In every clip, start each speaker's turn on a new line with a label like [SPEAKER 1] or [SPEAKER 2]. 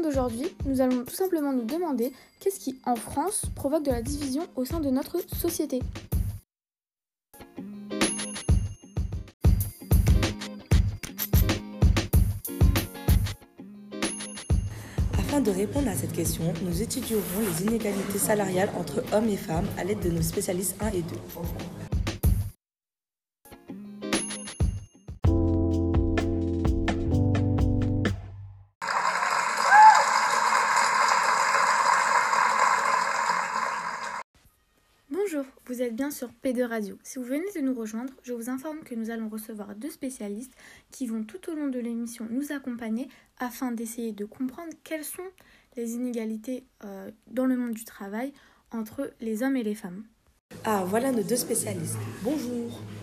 [SPEAKER 1] d'aujourd'hui, nous allons tout simplement nous demander qu'est-ce qui, en France, provoque de la division au sein de notre société.
[SPEAKER 2] Afin de répondre à cette question, nous étudierons les inégalités salariales entre hommes et femmes à l'aide de nos spécialistes 1 et 2.
[SPEAKER 1] Sur P2 Radio. Si vous venez de nous rejoindre, je vous informe que nous allons recevoir deux spécialistes qui vont tout au long de l'émission nous accompagner afin d'essayer de comprendre quelles sont les inégalités euh, dans le monde du travail entre les hommes et les femmes.
[SPEAKER 2] Ah, voilà nos deux spécialistes. Bonjour.
[SPEAKER 3] Bonjour,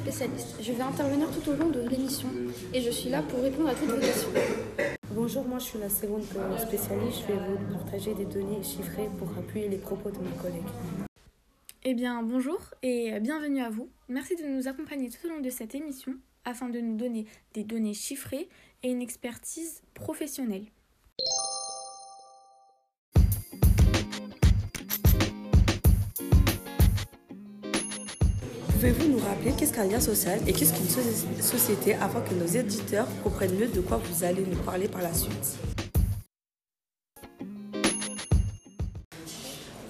[SPEAKER 3] spécialiste. Je vais intervenir tout au long de l'émission et je suis là pour répondre à toutes vos questions.
[SPEAKER 4] Bonjour, moi je suis la seconde spécialiste. Je vais vous partager des données chiffrées pour appuyer les propos de mes collègues.
[SPEAKER 1] Eh bien, bonjour et bienvenue à vous. Merci de nous accompagner tout au long de cette émission afin de nous donner des données chiffrées et une expertise professionnelle.
[SPEAKER 2] Pouvez-vous nous rappeler qu'est-ce qu'un lien social et qu'est-ce qu'une so- société afin que nos éditeurs comprennent mieux de quoi vous allez nous parler par la suite?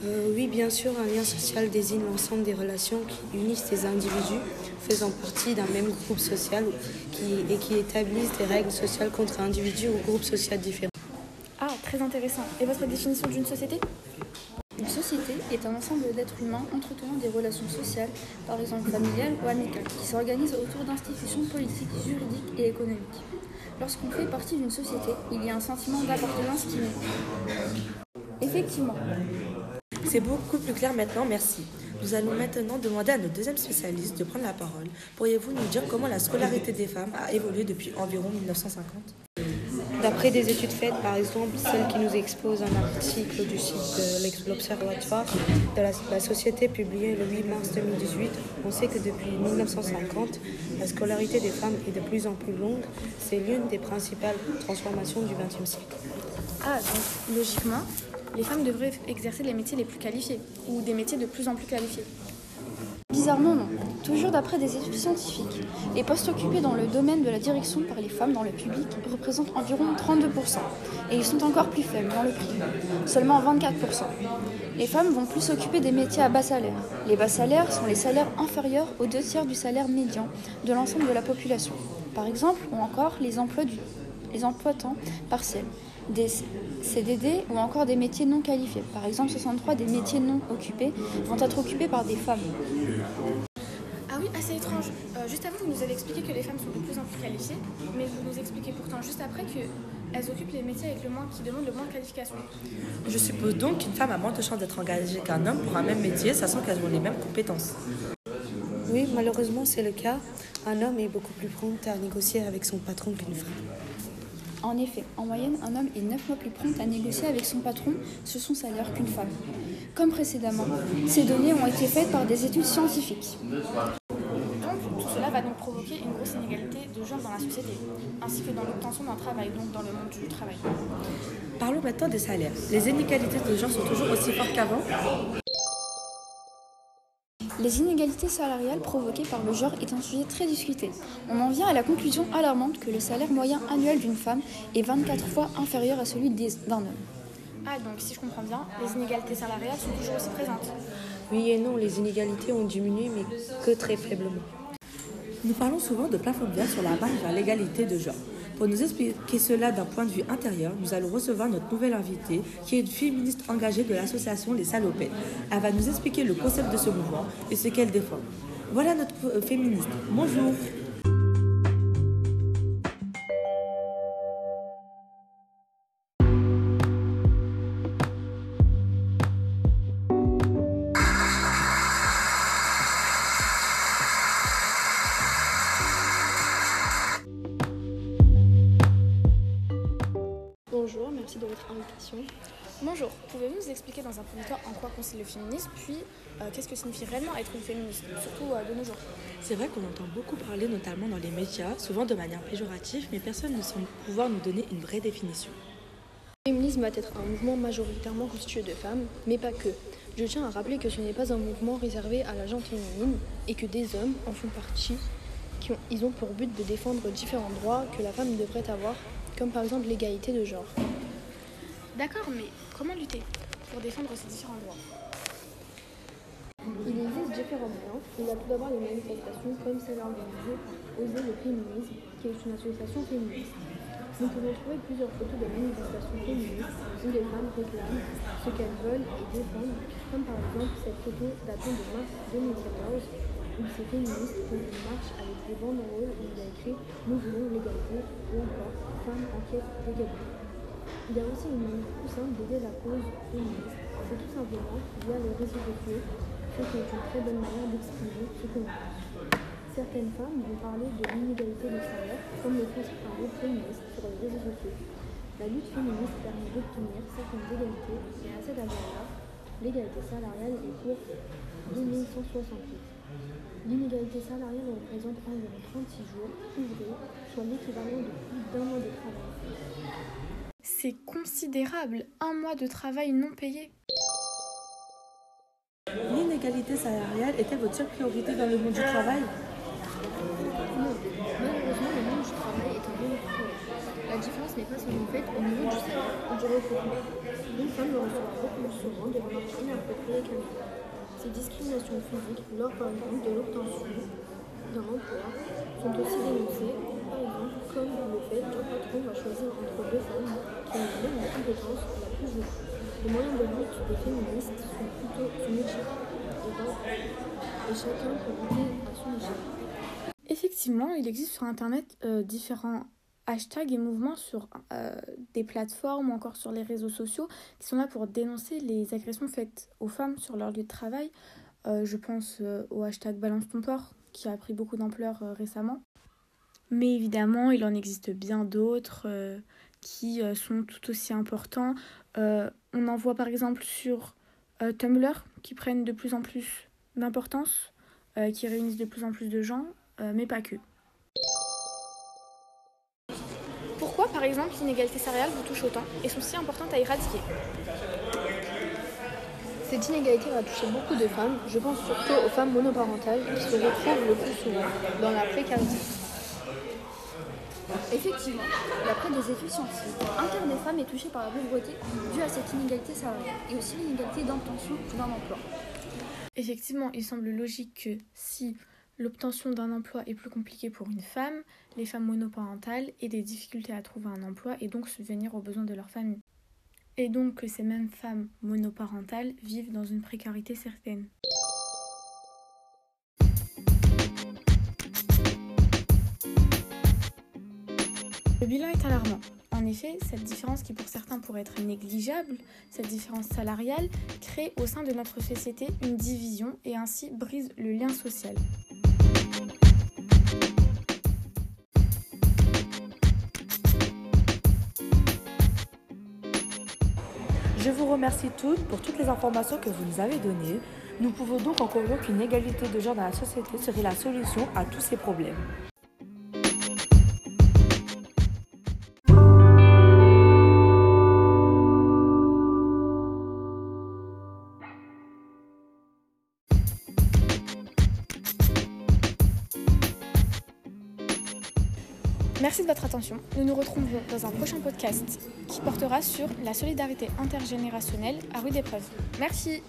[SPEAKER 4] Euh, oui, bien sûr, un lien social désigne l'ensemble des relations qui unissent des individus faisant partie d'un même groupe social qui- et qui établissent des règles sociales contre un individu ou groupe social différent.
[SPEAKER 1] Ah, très intéressant. Et votre définition d'une société?
[SPEAKER 3] Société est un ensemble d'êtres humains entretenant des relations sociales, par exemple familiales ou amicales, qui s'organisent autour d'institutions politiques, juridiques et économiques. Lorsqu'on fait partie d'une société, il y a un sentiment d'appartenance qui naît. Effectivement,
[SPEAKER 2] C'est beaucoup plus clair maintenant, merci. Nous allons maintenant demander à notre deuxième spécialiste de prendre la parole. Pourriez-vous nous dire comment la scolarité des femmes a évolué depuis environ 1950
[SPEAKER 4] D'après des études faites, par exemple celle qui nous expose un article du site de l'Observatoire de la, la société publié le 8 mars 2018, on sait que depuis 1950, la scolarité des femmes est de plus en plus longue. C'est l'une des principales transformations du XXe siècle.
[SPEAKER 1] Ah, donc logiquement, les femmes devraient exercer les métiers les plus qualifiés ou des métiers de plus en plus qualifiés.
[SPEAKER 3] Bizarrement non. Toujours d'après des études scientifiques, les postes occupés dans le domaine de la direction par les femmes dans le public représentent environ 32%, et ils sont encore plus faibles dans le privé, seulement 24%. Les femmes vont plus s'occuper des métiers à bas salaire. Les bas salaires sont les salaires inférieurs aux deux tiers du salaire médian de l'ensemble de la population. Par exemple, ou encore les emplois, du, les emplois temps partiels, des CDD ou encore des métiers non qualifiés. Par exemple, 63 des métiers non occupés vont être occupés par des femmes.
[SPEAKER 1] Ah oui, assez étrange. Euh, juste avant, vous nous avez expliqué que les femmes sont de plus en plus qualifiées, mais vous nous expliquez pourtant juste après qu'elles occupent les métiers avec le moins, qui demandent le moins de qualification.
[SPEAKER 2] Je suppose donc qu'une femme a moins de chances d'être engagée qu'un homme pour un même métier, sachant qu'elles ont les mêmes compétences.
[SPEAKER 4] Oui, malheureusement c'est le cas. Un homme est beaucoup plus prompt à négocier avec son patron qu'une femme.
[SPEAKER 3] En effet, en moyenne, un homme est 9 fois plus prompt à négocier avec son patron sur son salaire qu'une femme. Comme précédemment, ces données ont été faites par des études scientifiques.
[SPEAKER 1] Donc, tout cela va donc provoquer une grosse inégalité de genre dans la société, ainsi que dans l'obtention d'un travail, donc dans le monde du travail.
[SPEAKER 2] Parlons maintenant des salaires. Les inégalités de genre sont toujours aussi fortes qu'avant
[SPEAKER 3] Les inégalités salariales provoquées par le genre est un sujet très discuté. On en vient à la conclusion alarmante que le salaire moyen annuel d'une femme est 24 fois inférieur à celui d'un homme.
[SPEAKER 1] Ah, donc si je comprends bien, les inégalités salariales sont toujours aussi présentes.
[SPEAKER 4] Oui et non, les inégalités ont diminué, mais que très faiblement.
[SPEAKER 2] Nous parlons souvent de plafond de verre sur la marche vers l'égalité de genre. Pour nous expliquer cela d'un point de vue intérieur, nous allons recevoir notre nouvelle invitée, qui est une féministe engagée de l'association Les Salopettes. Elle va nous expliquer le concept de ce mouvement et ce qu'elle défend. Voilà notre euh, féministe. Bonjour.
[SPEAKER 1] Pouvez-vous nous expliquer dans un premier temps en quoi consiste le féminisme, puis euh, qu'est-ce que signifie réellement être une féministe, surtout euh, de nos jours?
[SPEAKER 2] C'est vrai qu'on entend beaucoup parler, notamment dans les médias, souvent de manière péjorative, mais personne ne semble pouvoir nous donner une vraie définition.
[SPEAKER 5] Le féminisme va être un mouvement majoritairement constitué de femmes, mais pas que. Je tiens à rappeler que ce n'est pas un mouvement réservé à la gente féminine et que des hommes en font partie. Qui ont, ils ont pour but de défendre différents droits que la femme devrait avoir, comme par exemple l'égalité de genre.
[SPEAKER 1] D'accord, mais comment lutter pour défendre ces différents droits?
[SPEAKER 5] Il existe différents moyens. Il y a tout d'abord les manifestations comme celle organisée par Oser le féminisme, qui est une association féministe. Nous pouvons trouver plusieurs photos de manifestations féministes où les femmes réclament ce qu'elles veulent et défendent, comme par exemple cette photo datant de mars 2014 où ces féministes font une marche avec des banderoles où il y a écrit Nous voulons l'égalité Il y a aussi une manière plus simple d'aider la cause féministe, c'est tout simplement via les réseaux sociaux, ce qui est une très bonne manière d'exprimer ce que pense. Certaines femmes vont parler de l'inégalité des salaires, comme le font certains groupes féministes sur les réseaux sociaux. La lutte féministe permet d'obtenir certaines égalités, et à cet égard-là, l'égalité salariale est pour 2168. L'inégalité salariale représente environ 36 jours ouvrés, soit l'équivalent de plus d'un mois de travail.
[SPEAKER 1] C'est considérable, un mois de travail non payé.
[SPEAKER 2] L'inégalité salariale était votre seule priorité dans le monde du travail?
[SPEAKER 5] Non, malheureusement, le monde du travail est un monde. La différence n'est pas seulement faite au niveau du salaire ou du recrutement. Une femme le reçoit beaucoup plus souvent de remarques inappropriées qu'un homme. Ces discriminations physiques, lors par exemple de l'obtention d'un emploi, sont aussi dénoncées, par exemple comme le fait qu'un patron va choisir entre deux femmes qui ont la compétence la plus élevée. Les moyens de lutte des féministes sont plutôt multiples et, et chacun peut lutter à son échelle.
[SPEAKER 1] Effectivement, il existe sur Internet euh, différents hashtags et mouvements sur euh, des plateformes ou encore sur les réseaux sociaux qui sont là pour dénoncer les agressions faites aux femmes sur leur lieu de travail. Euh, je pense euh, au hashtag Balance ton qui a pris beaucoup d'ampleur récemment. Mais évidemment, il en existe bien d'autres qui sont tout aussi importants. On en voit par exemple sur Tumblr qui prennent de plus en plus d'importance, qui réunissent de plus en plus de gens, mais pas que. Par exemple, l'inégalité salariale vous touche autant et sont si importantes à éradiquer
[SPEAKER 5] Cette inégalité va toucher beaucoup de femmes. Je pense surtout aux femmes monoparentales qui se retrouvent le plus souvent dans la précarité.
[SPEAKER 3] Effectivement, d'après des études scientifiques, un quart des femmes est touché par la pauvreté due à cette inégalité salariale et aussi l'inégalité d'obtention d'un emploi.
[SPEAKER 1] Effectivement, il semble logique que si l'obtention d'un emploi est plus compliquée pour une femme, les femmes monoparentales aient des difficultés à trouver un emploi et donc subvenir aux besoins de leur famille. Et donc que ces mêmes femmes monoparentales vivent dans une précarité certaine. Le bilan est alarmant. En effet, cette différence qui pour certains pourrait être négligeable, cette différence salariale, crée au sein de notre société une division et ainsi brise le lien social.
[SPEAKER 2] Je vous remercie toutes pour toutes les informations que vous nous avez données. Nous pouvons donc en conclure qu'une égalité de genre dans la société serait la solution à tous ces problèmes.
[SPEAKER 1] Merci de votre attention. Nous nous retrouverons dans un prochain podcast qui portera sur la solidarité intergénérationnelle à rude épreuve. Merci.